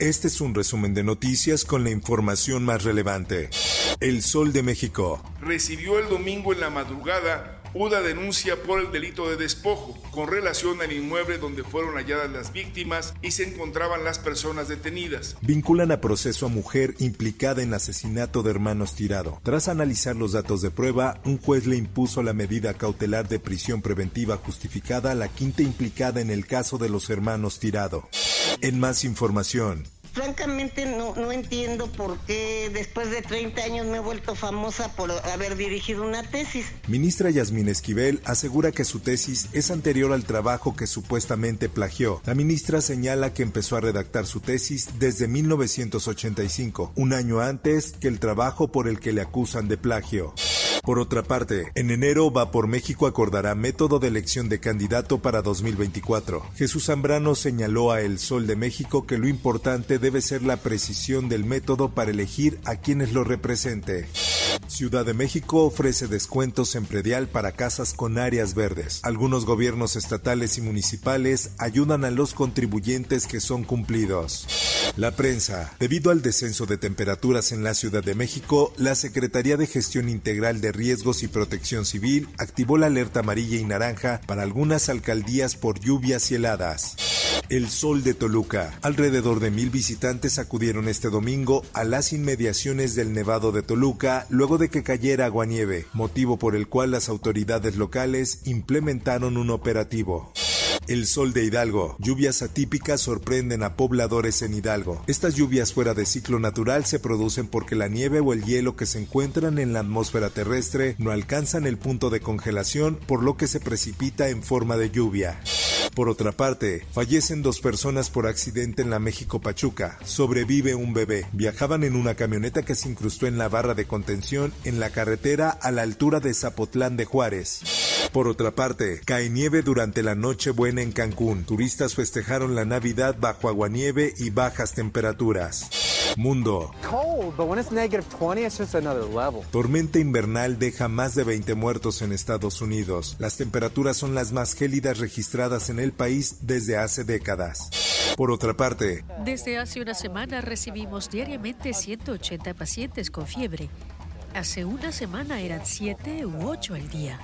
Este es un resumen de noticias con la información más relevante. El Sol de México. recibió el domingo en la madrugada una denuncia por el delito de despojo con relación al inmueble donde fueron halladas las víctimas y se encontraban las personas detenidas. Vinculan a proceso a mujer implicada en asesinato de hermanos tirado. Tras analizar los datos de prueba, un juez le impuso la medida cautelar de prisión preventiva justificada a la quinta implicada en el caso de los hermanos tirado. En más información, Francamente no, no entiendo por qué después de 30 años me he vuelto famosa por haber dirigido una tesis. Ministra Yasmín Esquivel asegura que su tesis es anterior al trabajo que supuestamente plagió. La ministra señala que empezó a redactar su tesis desde 1985, un año antes que el trabajo por el que le acusan de plagio. Por otra parte, en enero Va por México acordará método de elección de candidato para 2024. Jesús Zambrano señaló a El Sol de México que lo importante debe ser la precisión del método para elegir a quienes lo represente. Ciudad de México ofrece descuentos en predial para casas con áreas verdes. Algunos gobiernos estatales y municipales ayudan a los contribuyentes que son cumplidos. La prensa. Debido al descenso de temperaturas en la Ciudad de México, la Secretaría de Gestión Integral de Riesgos y Protección Civil activó la alerta amarilla y naranja para algunas alcaldías por lluvias y heladas. El Sol de Toluca. Alrededor de mil visitantes acudieron este domingo a las inmediaciones del Nevado de Toluca luego de que cayera aguanieve, motivo por el cual las autoridades locales implementaron un operativo. El sol de Hidalgo. Lluvias atípicas sorprenden a pobladores en Hidalgo. Estas lluvias fuera de ciclo natural se producen porque la nieve o el hielo que se encuentran en la atmósfera terrestre no alcanzan el punto de congelación, por lo que se precipita en forma de lluvia. Por otra parte, fallecen dos personas por accidente en la México Pachuca. Sobrevive un bebé. Viajaban en una camioneta que se incrustó en la barra de contención en la carretera a la altura de Zapotlán de Juárez. Por otra parte, cae nieve durante la noche buena en Cancún. Turistas festejaron la Navidad bajo aguanieve y bajas temperaturas. Mundo. cold, but when it's negative 20, it's just another level. Tormenta invernal deja más de 20 muertos en Estados Unidos. Las temperaturas son las más gélidas registradas en el país desde hace décadas. Por otra parte, Desde hace una semana recibimos diariamente 180 pacientes con fiebre. Hace una semana eran 7 u 8 al día.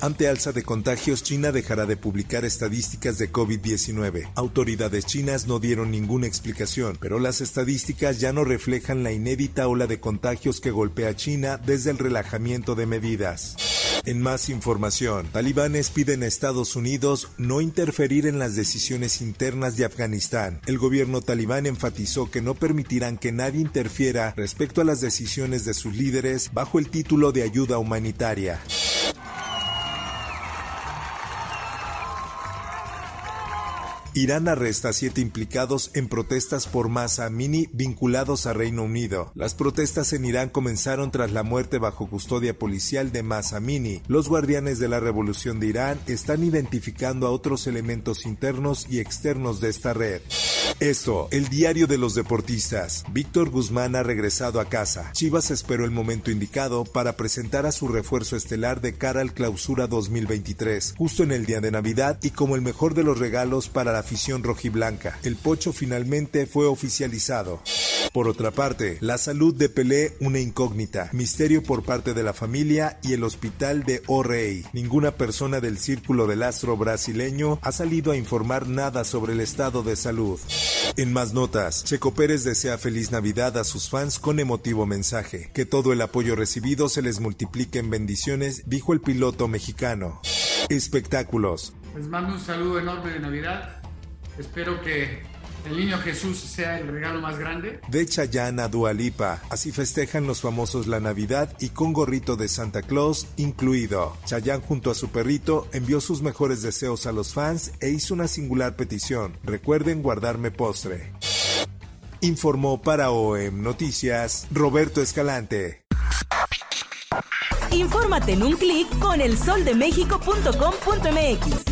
ante alza de contagios, China dejará de publicar estadísticas de COVID-19. Autoridades chinas no dieron ninguna explicación, pero las estadísticas ya no reflejan la inédita ola de contagios que golpea China desde el relajamiento de medidas. En más información, talibanes piden a Estados Unidos no interferir en las decisiones internas de Afganistán. El gobierno talibán enfatizó que no permitirán que nadie interfiera respecto a las decisiones de sus líderes bajo el título de ayuda humanitaria. Irán arresta a siete implicados en protestas por Masa Amini vinculados a Reino Unido. Las protestas en Irán comenzaron tras la muerte bajo custodia policial de Masa Amini. Los guardianes de la revolución de Irán están identificando a otros elementos internos y externos de esta red. Esto, el diario de los deportistas. Víctor Guzmán ha regresado a casa. Chivas esperó el momento indicado para presentar a su refuerzo estelar de cara al clausura 2023, justo en el día de Navidad y como el mejor de los regalos para la afición rojiblanca. El pocho finalmente fue oficializado. Por otra parte, la salud de Pelé una incógnita, misterio por parte de la familia y el hospital de O'Reilly. Ninguna persona del círculo del astro brasileño ha salido a informar nada sobre el estado de salud. En más notas, Checo Pérez desea feliz Navidad a sus fans con emotivo mensaje. Que todo el apoyo recibido se les multiplique en bendiciones, dijo el piloto mexicano. Espectáculos. Les mando un saludo enorme de Navidad. Espero que el niño Jesús sea el regalo más grande. De Chayanne a Dualipa, así festejan los famosos la Navidad y con gorrito de Santa Claus incluido. Chayanne junto a su perrito envió sus mejores deseos a los fans e hizo una singular petición. Recuerden guardarme postre. Informó para OEM Noticias Roberto Escalante. Infórmate en un clic con elsoldemexico.com.mx.